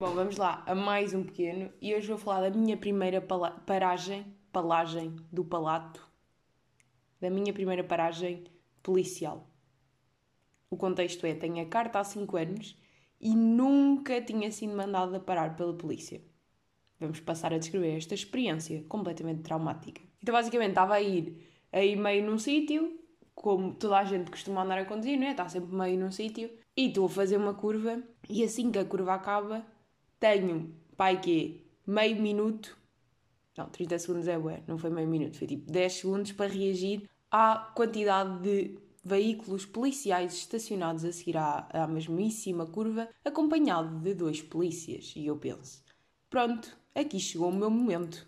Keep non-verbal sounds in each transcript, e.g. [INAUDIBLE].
Bom, vamos lá a mais um pequeno e hoje vou falar da minha primeira paragem, palagem do palato, da minha primeira paragem policial. O contexto é: tenho a carta há 5 anos e nunca tinha sido mandada parar pela polícia. Vamos passar a descrever esta experiência completamente traumática. Então, basicamente, estava a ir aí meio num sítio, como toda a gente costuma andar a conduzir, não é? Está sempre meio num sítio, e estou a fazer uma curva, e assim que a curva acaba, tenho, pai, que meio minuto, não, 30 segundos é bué, não foi meio minuto, foi tipo 10 segundos para reagir à quantidade de veículos policiais estacionados a seguir à, à mesmíssima curva, acompanhado de dois polícias. E eu penso, pronto, aqui chegou o meu momento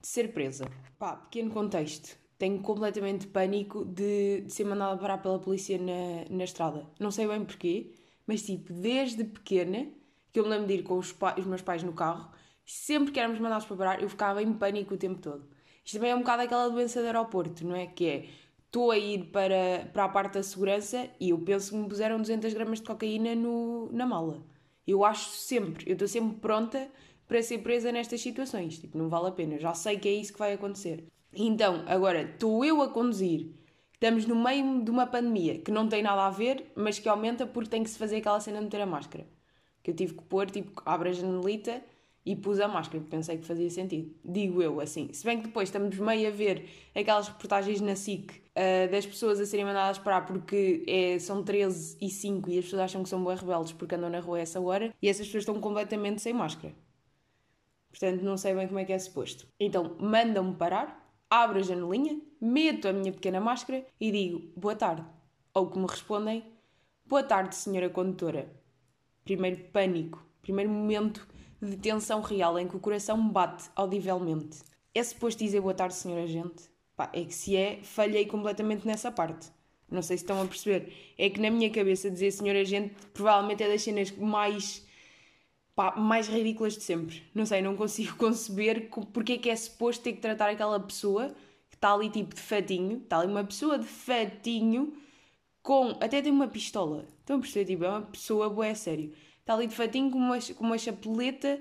de ser presa. Pá, pequeno contexto. Tenho completamente pânico de, de ser mandada parar pela polícia na, na estrada. Não sei bem porquê, mas tipo, desde pequena que eu me lembro de ir com os, os meus pais no carro, sempre que éramos mandados para parar, eu ficava em pânico o tempo todo. Isto também é um bocado aquela doença do aeroporto, não é? Que é, estou a ir para, para a parte da segurança e eu penso que me puseram 200 gramas de cocaína no, na mala. Eu acho sempre, eu estou sempre pronta para ser presa nestas situações. Tipo, não vale a pena, já sei que é isso que vai acontecer. Então, agora, estou eu a conduzir, estamos no meio de uma pandemia que não tem nada a ver, mas que aumenta porque tem que se fazer aquela cena de meter a máscara que eu tive que pôr, tipo, abre a janelita e pus a máscara, porque pensei que fazia sentido. Digo eu, assim. Se bem que depois estamos meio a ver aquelas reportagens na SIC uh, das pessoas a serem mandadas parar porque é, são 13 e 5 e as pessoas acham que são boas rebeldes porque andam na rua a essa hora e essas pessoas estão completamente sem máscara. Portanto, não sei bem como é que é suposto. Então, mandam-me parar, abro a janelinha, meto a minha pequena máscara e digo boa tarde. Ou que me respondem boa tarde, senhora condutora primeiro pânico, primeiro momento de tensão real em que o coração bate audivelmente. É suposto dizer boa tarde, senhor agente? Pá, é que se é, falhei completamente nessa parte. Não sei se estão a perceber. É que na minha cabeça dizer senhor agente provavelmente é das cenas mais, pá, mais ridículas de sempre. Não sei, não consigo [LAUGHS] conceber porque é que é suposto ter que tratar aquela pessoa que está ali tipo de fatinho, está ali uma pessoa de fatinho com. Até tem uma pistola. Estão a perceber? Tipo, é uma pessoa boa, é sério. Está ali de fatinho com uma, com uma chapeleta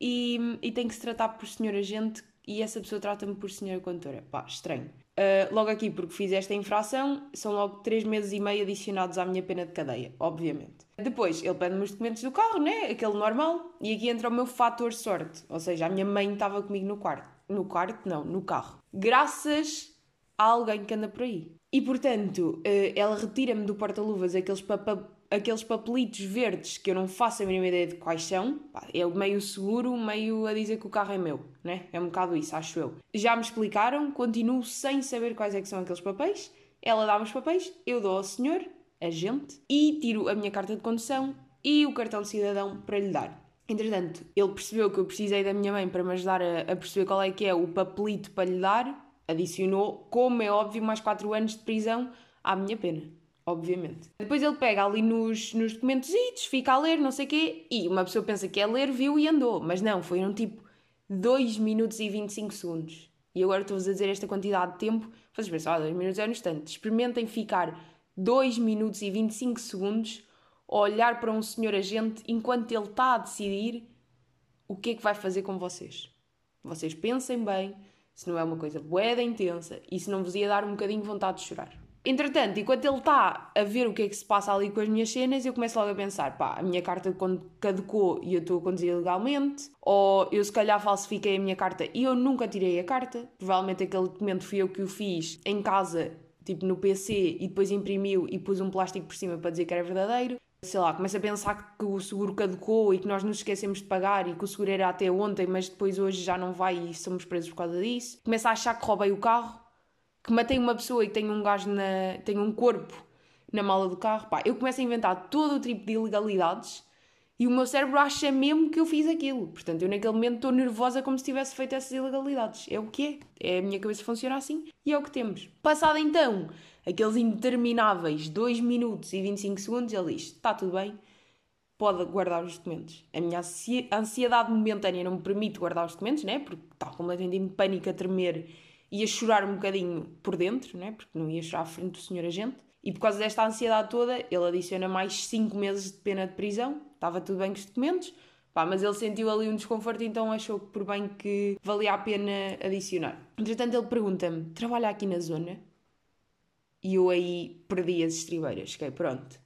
e, e tem que se tratar por senhor agente e essa pessoa trata-me por senhora condutora. Pá, estranho. Uh, logo aqui, porque fiz esta infração, são logo 3 meses e meio adicionados à minha pena de cadeia, obviamente. Depois, ele pede-me os documentos do carro, né? Aquele normal. E aqui entra o meu fator sorte. Ou seja, a minha mãe estava comigo no quarto. No quarto, não, no carro. Graças a alguém que anda por aí. E portanto, eh, ela retira-me do porta-luvas aqueles, papa, aqueles papelitos verdes que eu não faço a mínima ideia de quais são. É meio seguro, meio a dizer que o carro é meu, né? É um bocado isso, acho eu. Já me explicaram, continuo sem saber quais é que são aqueles papéis. Ela dá-me os papéis, eu dou ao senhor, agente, e tiro a minha carta de condução e o cartão de cidadão para lhe dar. Entretanto, ele percebeu que eu precisei da minha mãe para me ajudar a, a perceber qual é que é o papelito para lhe dar adicionou, como é óbvio, mais 4 anos de prisão à minha pena. Obviamente. Depois ele pega ali nos, nos documentos, fica a ler, não sei o quê, e uma pessoa pensa que é ler, viu e andou. Mas não, foi um tipo 2 minutos e 25 segundos. E agora estou-vos a dizer esta quantidade de tempo, vocês pensam, ah, 2 minutos é um instante. Experimentem ficar 2 minutos e 25 segundos a olhar para um senhor agente enquanto ele está a decidir o que é que vai fazer com vocês. Vocês pensem bem, se não é uma coisa boeda intensa e se não vos ia dar um bocadinho de vontade de chorar. Entretanto, enquanto ele está a ver o que é que se passa ali com as minhas cenas, eu começo logo a pensar: pá, a minha carta caducou e eu estou a conduzir ilegalmente, ou eu se calhar falsifiquei a minha carta e eu nunca tirei a carta, provavelmente aquele documento fui eu que o fiz em casa, tipo no PC, e depois imprimiu e pus um plástico por cima para dizer que era verdadeiro sei lá, começo a pensar que o seguro caducou e que nós nos esquecemos de pagar e que o seguro era até ontem, mas depois hoje já não vai e somos presos por causa disso. Começo a achar que roubei o carro, que matei uma pessoa e tenho um gajo na. tenho um corpo na mala do carro. Pá, eu começo a inventar todo o tipo de ilegalidades e o meu cérebro acha mesmo que eu fiz aquilo. Portanto, eu naquele momento estou nervosa como se tivesse feito essas ilegalidades. É o que é. É a minha cabeça funciona assim e é o que temos. Passado então aqueles intermináveis 2 minutos e 25 segundos, ele diz: está tudo bem, pode guardar os documentos. A minha ansiedade momentânea não me permite guardar os documentos, né? Porque está completamente em pânico a tremer e a chorar um bocadinho por dentro, né? Porque não ia chorar à frente do senhor agente. E por causa desta ansiedade toda, ele adiciona mais 5 meses de pena de prisão. Estava tudo bem com os documentos. Pá, mas ele sentiu ali um desconforto, então achou que por bem que valia a pena adicionar. Entretanto, ele pergunta-me: trabalha aqui na zona? E eu aí perdi as estribeiras. Fiquei, pronto.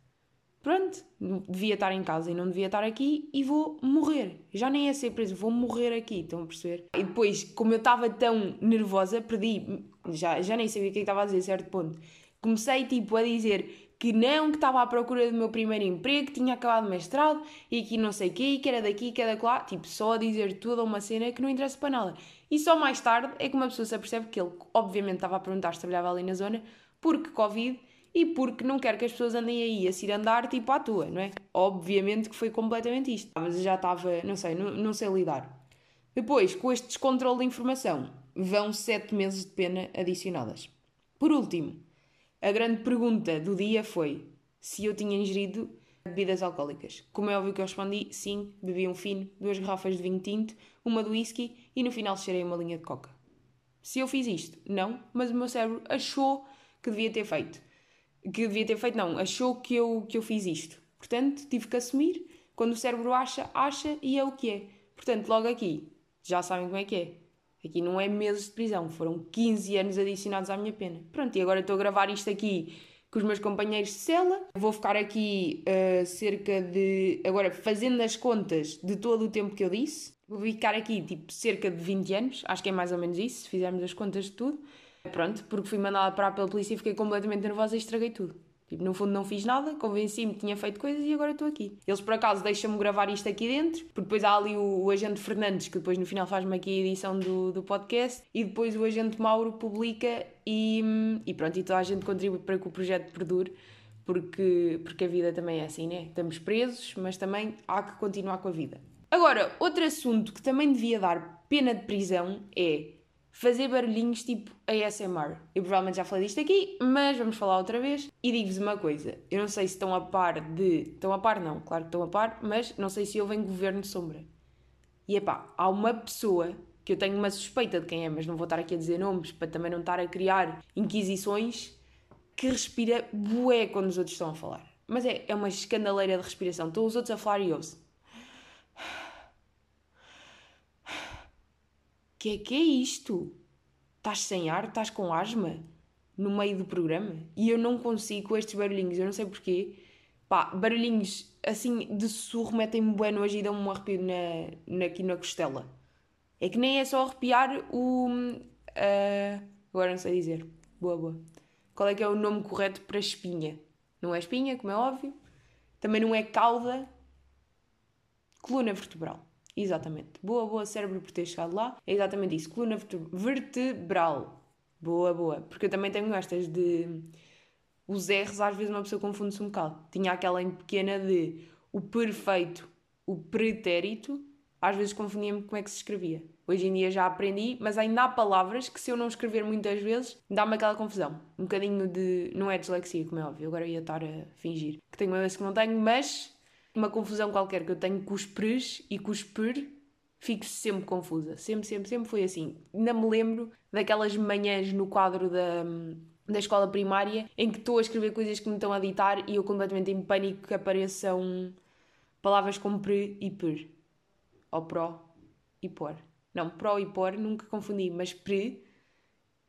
Pronto, devia estar em casa e não devia estar aqui e vou morrer. Já nem é ser preso, vou morrer aqui, estão a perceber? E depois, como eu estava tão nervosa, perdi, já, já nem sabia o que é estava a dizer, a certo ponto. Comecei tipo a dizer que não, que estava à procura do meu primeiro emprego, que tinha acabado o mestrado e que não sei o quê, que era daqui, que era de lá, tipo, só a dizer toda uma cena que não interessa para nada. E só mais tarde é que uma pessoa se apercebe que ele, obviamente, estava a perguntar se trabalhava ali na zona, porque Covid e porque não quero que as pessoas andem aí a se andar tipo à tua, não é? Obviamente que foi completamente isto. Mas eu já estava, não sei, não, não sei lidar. Depois, com este descontrole de informação, vão sete meses de pena adicionadas. Por último, a grande pergunta do dia foi se eu tinha ingerido bebidas alcoólicas. Como é óbvio que eu respondi, sim, bebi um fino, duas garrafas de vinho tinto, uma de whisky e no final cheirei uma linha de coca. Se eu fiz isto, não, mas o meu cérebro achou que devia ter feito que devia ter feito, não, achou que eu, que eu fiz isto. Portanto, tive que assumir. Quando o cérebro acha, acha e é o que é. Portanto, logo aqui, já sabem como é que é. Aqui não é meses de prisão, foram 15 anos adicionados à minha pena. Pronto, e agora estou a gravar isto aqui com os meus companheiros de cela. Vou ficar aqui uh, cerca de. Agora, fazendo as contas de todo o tempo que eu disse, vou ficar aqui tipo cerca de 20 anos, acho que é mais ou menos isso, se fizermos as contas de tudo. Pronto, porque fui mandada parar pela polícia e fiquei completamente nervosa e estraguei tudo. Tipo, no fundo não fiz nada, convenci-me que tinha feito coisas e agora estou aqui. Eles por acaso deixam-me gravar isto aqui dentro, porque depois há ali o, o agente Fernandes, que depois no final faz-me aqui a edição do, do podcast, e depois o agente Mauro publica e, e pronto, e toda a gente contribui para que o projeto perdure, porque, porque a vida também é assim, né? Estamos presos, mas também há que continuar com a vida. Agora, outro assunto que também devia dar pena de prisão é fazer barulhinhos tipo ASMR. Eu provavelmente já falei disto aqui, mas vamos falar outra vez. E digo-vos uma coisa: eu não sei se estão a par de. Estão a par, não, claro que estão a par, mas não sei se venho governo de sombra. E epá, há uma pessoa que eu tenho uma suspeita de quem é, mas não vou estar aqui a dizer nomes para também não estar a criar inquisições, que respira bué quando os outros estão a falar. Mas é, é uma escandaleira de respiração. Estão os outros a falar e ouço. Que é que é isto? Estás sem ar? Estás com asma? No meio do programa? E eu não consigo com estes barulhinhos, eu não sei porquê. Pá, barulhinhos assim de sussurro metem-me bem nojo e dão-me um arrepio na, na, aqui na costela. É que nem é só arrepiar o. Uh, agora não sei dizer. Boa, boa. Qual é que é o nome correto para espinha? Não é espinha, como é óbvio. Também não é cauda. Coluna vertebral. Exatamente. Boa, boa, cérebro por ter chegado lá. É exatamente isso. Coluna vertebral. Boa, boa. Porque eu também tenho estas de. Os R's, às vezes uma pessoa confunde-se um bocado. Tinha aquela em pequena de o perfeito, o pretérito, às vezes confundia-me como é que se escrevia. Hoje em dia já aprendi, mas ainda há palavras que se eu não escrever muitas vezes, dá-me aquela confusão. Um bocadinho de. Não é dislexia, como é óbvio, agora ia estar a fingir que tenho uma vez que não tenho, mas uma confusão qualquer que eu tenho com os pres e com os per, fico sempre confusa. Sempre, sempre, sempre foi assim. Ainda me lembro daquelas manhãs no quadro da, da escola primária em que estou a escrever coisas que me estão a ditar e eu completamente em pânico que apareçam palavras como pre e per. Ou pro e por. Não, pro e por nunca confundi, mas pre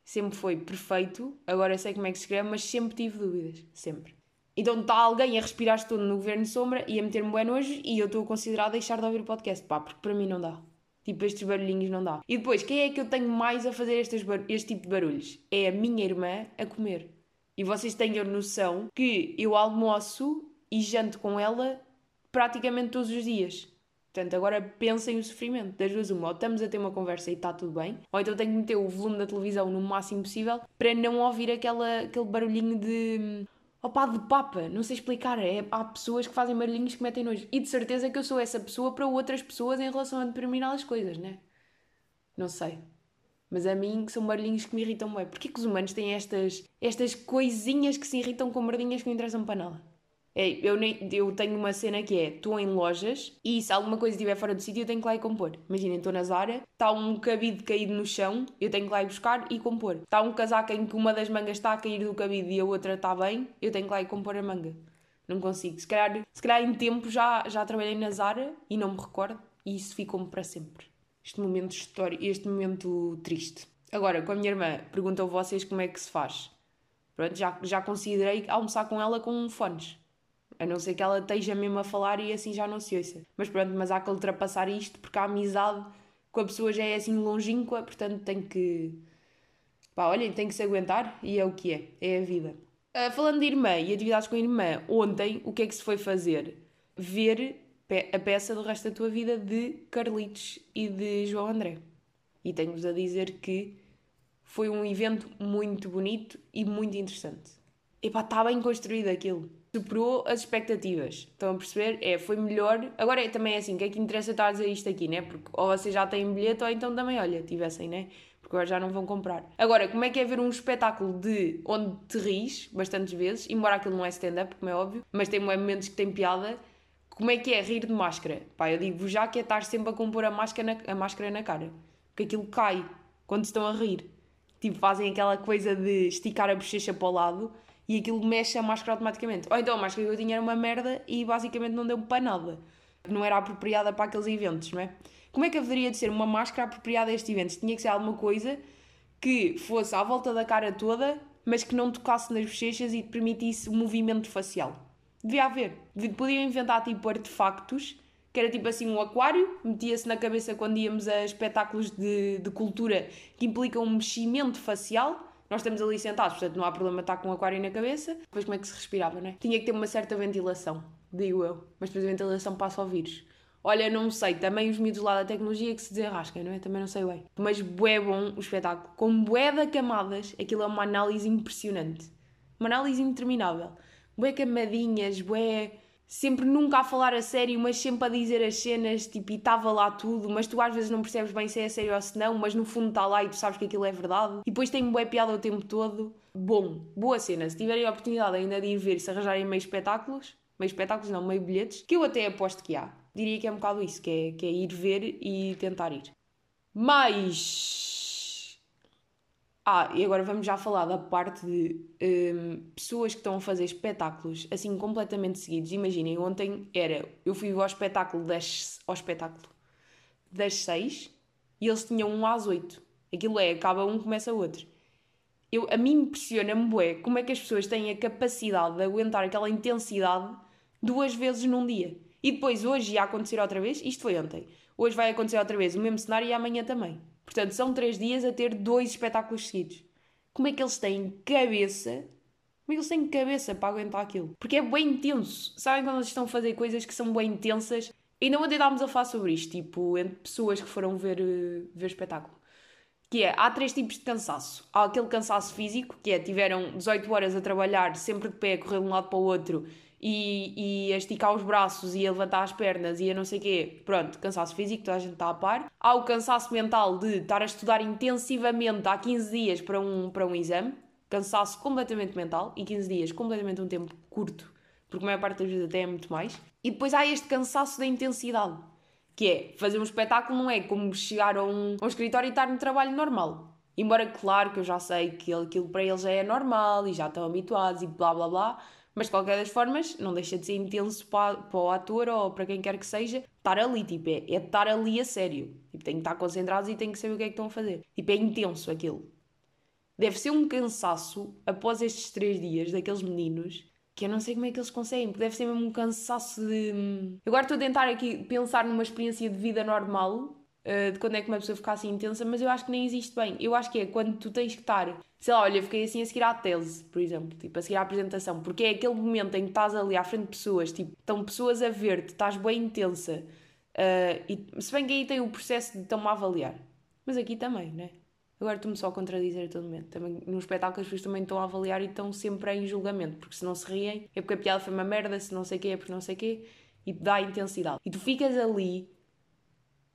sempre foi perfeito. Agora sei como é que se escreve, mas sempre tive dúvidas. Sempre. Então está alguém a respirar todo no governo sombra e a meter-me bem nojo e eu estou a considerar deixar de ouvir o podcast. Pá, porque para mim não dá. Tipo, estes barulhinhos não dá. E depois, quem é que eu tenho mais a fazer este tipo de barulhos? É a minha irmã a comer. E vocês tenham noção que eu almoço e janto com ela praticamente todos os dias. Portanto, agora pensem o sofrimento das duas uma. Ou estamos a ter uma conversa e está tudo bem, ou então tenho que meter o volume da televisão no máximo possível para não ouvir aquela, aquele barulhinho de opá, de papa, não sei explicar. É, há pessoas que fazem barulhinhos que metem nojo. E de certeza que eu sou essa pessoa para outras pessoas em relação a determinadas coisas, né? Não sei. Mas a mim são barulhinhos que me irritam bem. Porquê que os humanos têm estas, estas coisinhas que se irritam com merdinhas que não interessam para nada? É, eu, nem, eu tenho uma cena que é: estou em lojas e se alguma coisa estiver fora do sítio, eu tenho que lá ir compor. Imaginem, estou na Zara, está um cabide caído no chão, eu tenho que lá ir buscar e compor. Está um casaco em que uma das mangas está a cair do cabide e a outra está bem, eu tenho que lá ir compor a manga. Não consigo. Se calhar, se calhar em tempo já, já trabalhei na Zara e não me recordo. e isso ficou-me para sempre. Este momento histórico, este momento triste. Agora, com a minha irmã, perguntam vocês como é que se faz. Pronto, já, já considerei almoçar com ela com fones. A não ser que ela esteja mesmo a falar e assim já não se ouça. Mas pronto, mas há que ultrapassar isto porque a amizade com a pessoa já é assim longínqua, portanto tem que. Pá, olhem, tem que se aguentar e é o que é, é a vida. Uh, falando de irmã e atividades com a irmã, ontem o que é que se foi fazer? Ver a peça do resto da tua vida de Carlitos e de João André. E tenho-vos a dizer que foi um evento muito bonito e muito interessante. Epá, está bem construído aquilo. Superou as expectativas. Estão a perceber? É, foi melhor. Agora é, também é assim, o que é que interessa estar a dizer isto aqui, né? Porque ou vocês já têm bilhete ou então também, olha, tivessem, né? Porque agora já não vão comprar. Agora, como é que é ver um espetáculo de onde te ris bastantes vezes, embora aquilo não é stand-up, como é óbvio, mas tem momentos que tem piada. Como é que é rir de máscara? Pá, eu digo já que é estar sempre a compor a máscara na, a máscara na cara. Porque aquilo cai quando estão a rir. Tipo, fazem aquela coisa de esticar a bochecha para o lado e aquilo mexe a máscara automaticamente. Ou então a máscara que eu tinha era uma merda e basicamente não deu para nada. Não era apropriada para aqueles eventos, não é? Como é que haveria de ser uma máscara apropriada a estes eventos? Tinha que ser alguma coisa que fosse à volta da cara toda, mas que não tocasse nas bochechas e permitisse o movimento facial. Devia haver. Podiam inventar tipo artefactos, que era tipo assim um aquário, metia-se na cabeça quando íamos a espetáculos de, de cultura que implicam um meximento facial nós estamos ali sentados, portanto não há problema estar com um aquário na cabeça. Depois como é que se respirava, não é? Tinha que ter uma certa ventilação, digo eu. Mas depois a ventilação passa ao vírus. Olha, não sei, também os miúdos lá da tecnologia que se desenrascam, não é? Também não sei bem. Mas bué bom o espetáculo. Com bué de camadas, aquilo é uma análise impressionante. Uma análise interminável. Bué camadinhas, bué sempre nunca a falar a sério, mas sempre a dizer as cenas, tipo, e estava lá tudo, mas tu às vezes não percebes bem se é sério ou se não, mas no fundo está lá e tu sabes que aquilo é verdade. E depois tem bué piada o tempo todo. Bom, boa cena. Se tiverem a oportunidade ainda de ir ver, se arranjarem meio espetáculos, meio espetáculos não, meio bilhetes, que eu até aposto que há. Diria que é um bocado isso, que é, que é ir ver e tentar ir. Mas ah, e agora vamos já falar da parte de um, pessoas que estão a fazer espetáculos assim completamente seguidos. Imaginem, ontem era, eu fui ao espetáculo das, ao espetáculo das seis e eles tinham um às oito. Aquilo é, acaba um, começa outro. Eu, a mim impressiona-me bué como é que as pessoas têm a capacidade de aguentar aquela intensidade duas vezes num dia. E depois hoje ia acontecer outra vez, isto foi ontem. Hoje vai acontecer outra vez o mesmo cenário e amanhã também. Portanto, são três dias a ter dois espetáculos seguidos. Como é que eles têm cabeça? Como é que eles têm cabeça para aguentar aquilo? Porque é bem intenso. Sabem quando eles estão a fazer coisas que são bem intensas? E não estávamos a falar sobre isto, tipo, entre pessoas que foram ver, uh, ver espetáculo. Que é, há três tipos de cansaço. Há aquele cansaço físico, que é, tiveram 18 horas a trabalhar, sempre de pé, a correr de um lado para o outro, e, e a esticar os braços e a levantar as pernas e a não sei o quê, pronto, cansaço físico, toda a gente está a par. Há o cansaço mental de estar a estudar intensivamente há 15 dias para um, para um exame, cansaço completamente mental, e 15 dias completamente um tempo curto, porque a maior parte das vezes até é muito mais. E depois há este cansaço da intensidade, que é fazer um espetáculo não é como chegar a um, a um escritório e estar no trabalho normal. Embora, claro, que eu já sei que aquilo para eles já é normal e já estão habituados e blá blá blá, mas de qualquer das formas, não deixa de ser intenso para, para o ator ou para quem quer que seja estar ali. Tipo, é, é estar ali a sério. Tipo, tem que estar concentrados e tem que saber o que é que estão a fazer. Tipo, é intenso aquilo. Deve ser um cansaço após estes três dias daqueles meninos que eu não sei como é que eles conseguem, porque deve ser mesmo um cansaço de. Hum, agora estou a tentar aqui pensar numa experiência de vida normal uh, de quando é que uma pessoa fica assim intensa, mas eu acho que nem existe bem. Eu acho que é quando tu tens que estar, sei lá, olha, fiquei assim a seguir à tese, por exemplo, tipo, a seguir à apresentação, porque é aquele momento em que estás ali à frente de pessoas, tipo, estão pessoas a ver-te, estás bem intensa, uh, e se bem que aí tem o processo de estão-me a avaliar, mas aqui também, né? Agora estou-me só a contradizer a todo momento. Também, no espetáculo as pessoas também estão a avaliar e estão sempre em julgamento, porque se não se riem é porque a piada foi uma merda, se não sei o quê é porque não sei o quê, e dá intensidade. E tu ficas ali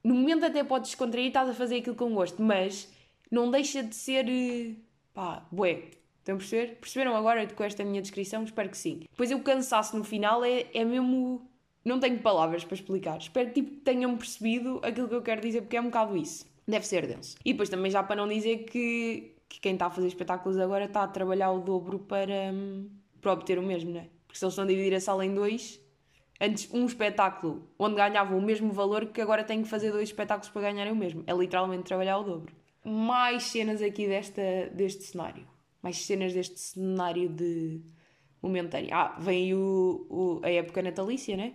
no momento até podes descontrair e estás a fazer aquilo com gosto, mas não deixa de ser. Pá, bué. Estão a perceber? Perceberam agora com esta minha descrição? Espero que sim. Depois eu cansaço no final é, é mesmo. Não tenho palavras para explicar. Espero tipo, que tenham percebido aquilo que eu quero dizer, porque é um bocado isso. Deve ser denso. E depois também já para não dizer que, que quem está a fazer espetáculos agora está a trabalhar o dobro para, hum, para obter o mesmo, não é? Porque se eles estão a dividir a sala em dois, Antes, um espetáculo onde ganhavam o mesmo valor que agora tenho que fazer dois espetáculos para ganharem o mesmo. É literalmente trabalhar o dobro. Mais cenas aqui desta, deste cenário. Mais cenas deste cenário de momentâneo. Ah, vem o, o, a época natalícia, né?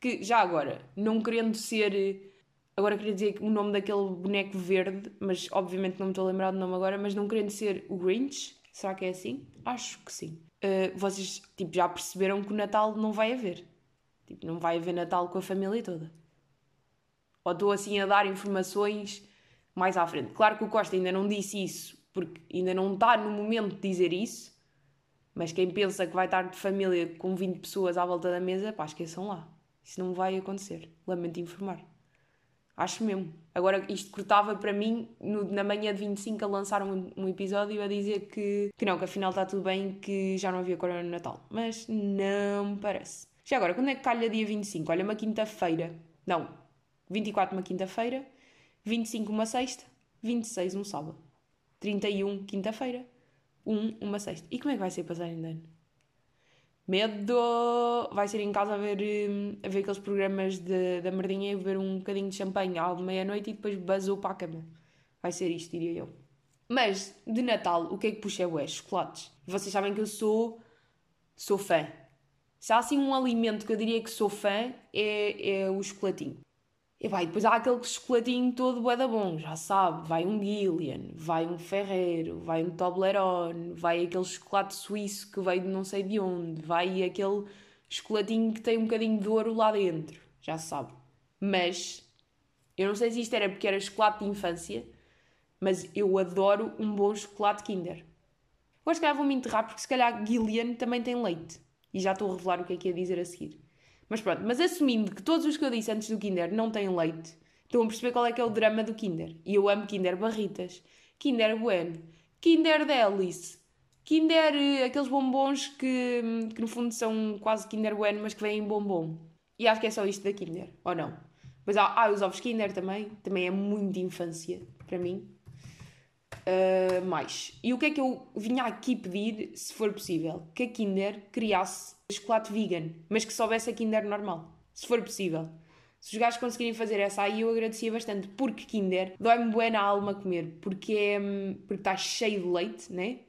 Que já agora, não querendo ser. Agora queria dizer o nome daquele boneco verde, mas obviamente não me estou a lembrar do nome agora, mas não querendo ser o Grinch, será que é assim? Acho que sim. Uh, vocês tipo, já perceberam que o Natal não vai haver. Tipo, não vai haver Natal com a família toda. Ou estou assim a dar informações mais à frente. Claro que o Costa ainda não disse isso, porque ainda não está no momento de dizer isso, mas quem pensa que vai estar de família com 20 pessoas à volta da mesa, pá, esqueçam lá. Isso não vai acontecer. Lamento informar. Acho mesmo. Agora, isto cortava para mim, no, na manhã de 25, a lançar um, um, episódio a dizer que, que não, que afinal está tudo bem, que já não havia corona no Natal. Mas não parece. Já agora, quando é que calha dia 25? Olha, uma quinta-feira. Não, 24 uma quinta-feira, 25 uma sexta, 26 um sábado, 31 quinta-feira, 1 uma sexta. E como é que vai ser de ano? Medo! Vai ser em casa a ver, hum, a ver aqueles programas de, da merdinha e beber um bocadinho de champanhe à meia-noite e depois basou para a cama. Vai ser isto, diria eu. Mas, de Natal, o que é que puxa é chocolates. Vocês sabem que eu sou, sou fã. Se há assim um alimento que eu diria que sou fã, é, é o chocolatinho. E vai, depois há aquele chocolatinho todo bué da bom, já sabe, vai um Gillian, vai um Ferreiro, vai um Toblerone, vai aquele chocolate suíço que veio de não sei de onde, vai aquele chocolatinho que tem um bocadinho de ouro lá dentro, já sabe. Mas, eu não sei se isto era porque era chocolate de infância, mas eu adoro um bom chocolate Kinder. Agora se calhar vou-me enterrar porque se calhar Gillian também tem leite. E já estou a revelar o que é que ia dizer a seguir. Mas pronto, mas assumindo que todos os que eu disse antes do Kinder não têm leite, estão a perceber qual é que é o drama do Kinder. E eu amo Kinder Barritas, Kinder Bueno, Kinder Delice, Kinder, eh, aqueles bombons que, que no fundo são quase Kinder Bueno, mas que vêm em bombom. E acho que é só isto da Kinder, ou não? Mas há, há os ovos Kinder também, também é muito infância para mim. Uh, mais. E o que é que eu vinha aqui pedir, se for possível? Que a Kinder criasse chocolate vegan, mas que soubesse a Kinder normal, se for possível. Se os gajos conseguirem fazer essa aí, eu agradecia bastante, porque Kinder dói-me bué na alma comer, porque é, porque está cheio de leite, né?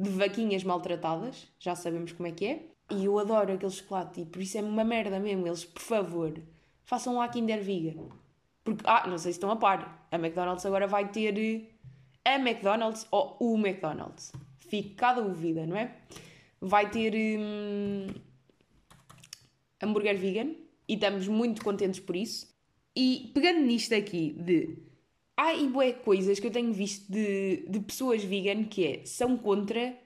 De vaquinhas maltratadas, já sabemos como é que é. E eu adoro aquele chocolate, e por isso é uma merda mesmo. Eles, por favor, façam lá Kinder vegan. Porque, ah, não sei se estão a par, a McDonald's agora vai ter a McDonald's ou o McDonald's. Fica cada dúvida, não é? Vai ter hum, hambúrguer vegan e estamos muito contentes por isso. E pegando nisto aqui de há e coisas que eu tenho visto de, de pessoas vegan que é, são contra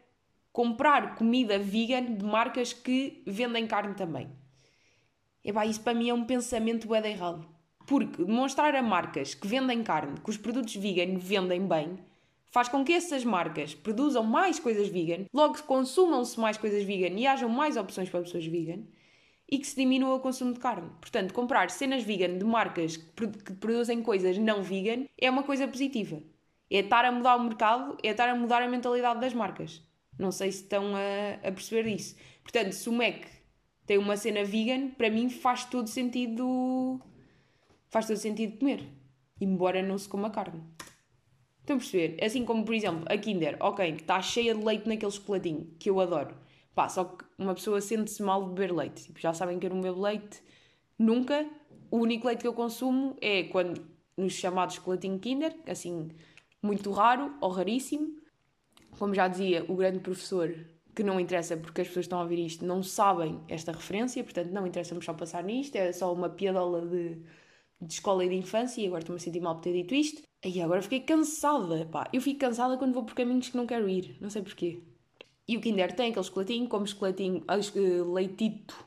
comprar comida vegan de marcas que vendem carne também. E pá, isso para mim é um pensamento bué errado. Porque demonstrar a marcas que vendem carne, que os produtos vegan vendem bem, faz com que essas marcas produzam mais coisas vegan, logo consumam-se mais coisas vegan e hajam mais opções para pessoas vegan e que se diminua o consumo de carne. Portanto, comprar cenas vegan de marcas que produzem coisas não vegan é uma coisa positiva. É estar a mudar o mercado, é estar a mudar a mentalidade das marcas. Não sei se estão a, a perceber isso. Portanto, se o Mac tem uma cena vegan, para mim faz todo sentido. faz todo sentido comer. Embora não se coma carne. Estão a perceber? Assim como, por exemplo, a Kinder, ok, está cheia de leite naquele chocolatinho, que eu adoro. Pá, só que uma pessoa sente-se mal de beber leite. Tipo, já sabem que eu não bebo leite nunca. O único leite que eu consumo é quando nos chamados chocolatinho Kinder, assim, muito raro ou raríssimo. Como já dizia o grande professor, que não interessa porque as pessoas estão a ouvir isto, não sabem esta referência, portanto não interessa-me só passar nisto, é só uma piadola de, de escola e de infância e agora estou-me a sentir mal por ter dito isto. E agora fiquei cansada, pá. Eu fico cansada quando vou por caminhos que não quero ir, não sei porquê. E o Kinder tem aquele chocolatinho, como chocolatinho, uh, leitito,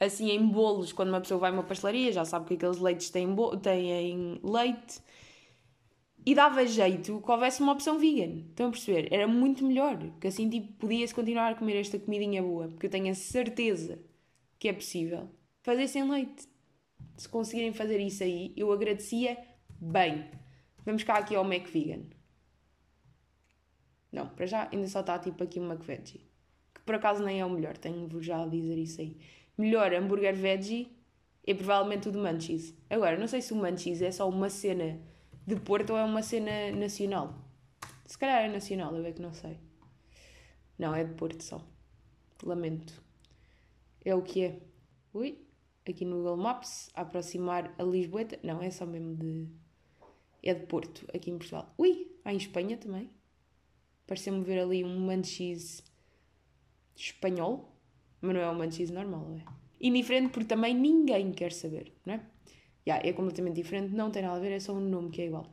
assim em bolos, quando uma pessoa vai a uma pastelaria, já sabe que aqueles leites têm, têm leite. E dava jeito que houvesse uma opção vegan. Estão a perceber? Era muito melhor. Que assim, tipo, podia-se continuar a comer esta comidinha boa. Porque eu tenho a certeza que é possível fazer sem leite. Se conseguirem fazer isso aí, eu agradecia bem. Vamos cá aqui ao Mac Vegan. Não, para já ainda só está tipo aqui uma McVeggie. Que por acaso nem é o melhor, tenho-vos já a dizer isso aí. melhor hambúrguer veggie é provavelmente o de Munchies. Agora, não sei se o Munchies é só uma cena de Porto ou é uma cena nacional. Se calhar é nacional, eu é que não sei. Não, é de Porto só. Lamento. É o que é. Ui, aqui no Google Maps, aproximar a Lisboeta. Não, é só mesmo de. É de Porto, aqui em Portugal. Ui, há em Espanha também. Pareceu-me ver ali um manchis espanhol, mas não é um manchis normal, é? Indiferente porque também ninguém quer saber, não é? Yeah, é completamente diferente, não tem nada a ver, é só um nome que é igual.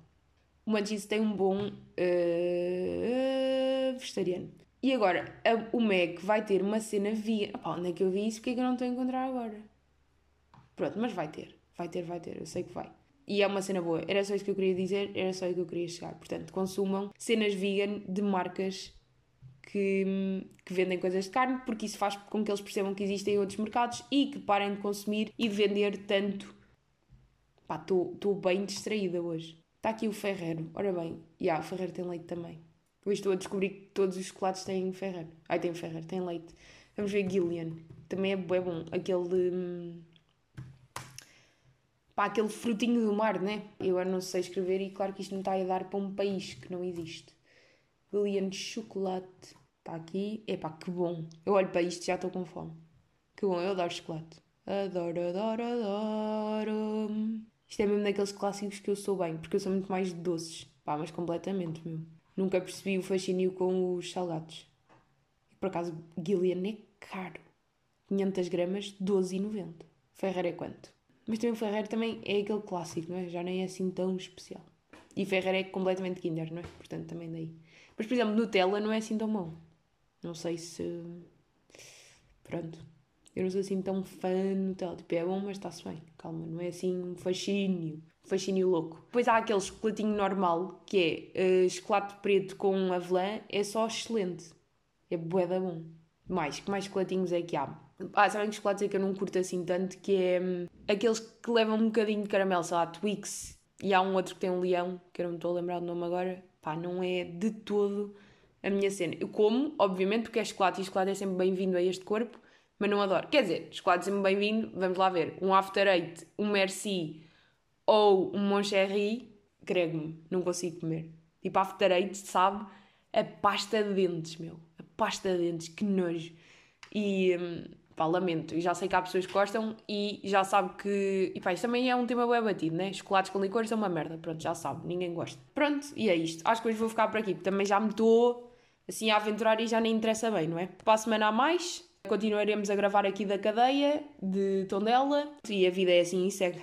O manchis tem um bom uh, vegetariano. E agora, a, o Mac vai ter uma cena via. Opá, onde é que eu vi isso? Porque é que eu não estou a encontrar agora? Pronto, mas vai ter. Vai ter, vai ter. Eu sei que vai. E é uma cena boa. Era só isso que eu queria dizer, era só isso que eu queria chegar. Portanto, consumam cenas vegan de marcas que, que, vendem coisas de carne, porque isso faz com que eles percebam que existem outros mercados e que parem de consumir e de vender tanto. Pá, estou bem distraída hoje. Está aqui o Ferreiro. Ora bem, e yeah, o Ferreiro tem leite também. Hoje estou a descobrir que todos os chocolates têm Ferreiro. Ai, tem Ferreiro, tem leite. Vamos ver Gillian. Também é bom. Aquele. Hum, pá, aquele frutinho do mar, né? Eu não sei escrever e claro que isto não está a dar para um país que não existe. Lilian de chocolate. Está aqui. Epá, que bom. Eu olho para isto e já estou com fome. Que bom, eu adoro chocolate. Adoro, adoro, adoro. Isto é mesmo daqueles clássicos que eu sou bem, porque eu sou muito mais de doces. Pá, mas completamente mesmo. Nunca percebi o fascínio com os salgados. Por acaso, Gillian é caro. 500 gramas, 12,90. Ferreira é quanto? Mas também o Ferreira também é aquele clássico, não é? Já nem é assim tão especial. E Ferreira é completamente Kinder, não é? Portanto, também daí. Mas, por exemplo, Nutella não é assim tão bom. Não sei se. Pronto. Eu não sou assim tão fã de Nutella. Tipo, é bom, mas está-se bem. Calma, não é assim um fascínio. Um fascínio louco. Depois há aquele chocolatinho normal, que é uh, chocolate preto com avelã. É só excelente. É bué da bom. Mais, que mais chocolatinhos é que há? Ah, sabem que chocolates é que eu não curto assim tanto, que é hum, aqueles que levam um bocadinho de caramelo, sei lá, Twix. E há um outro que tem um leão, que eu não estou a lembrar do nome agora. Pá, não é de todo a minha cena. Eu como, obviamente, porque é chocolate e chocolate é sempre bem-vindo a este corpo, mas não adoro. Quer dizer, chocolate é sempre bem-vindo, vamos lá ver. Um After Eight, um Merci ou um Moncherry, grego-me, não consigo comer. Tipo, After Eight, sabe? A pasta de dentes, meu. A pasta de dentes, que nojo. E, hum, pá, lamento. E já sei que há pessoas que gostam e já sabe que. E pá, isto também é um tema bem batido, né? Chocolates com licores é uma merda. Pronto, já sabe, ninguém gosta. Pronto, e é isto. Acho que hoje vou ficar por aqui, porque também já me estou assim a aventurar e já nem interessa bem, não é? Para a semana a mais, continuaremos a gravar aqui da cadeia de Tondela e a vida é assim e segue.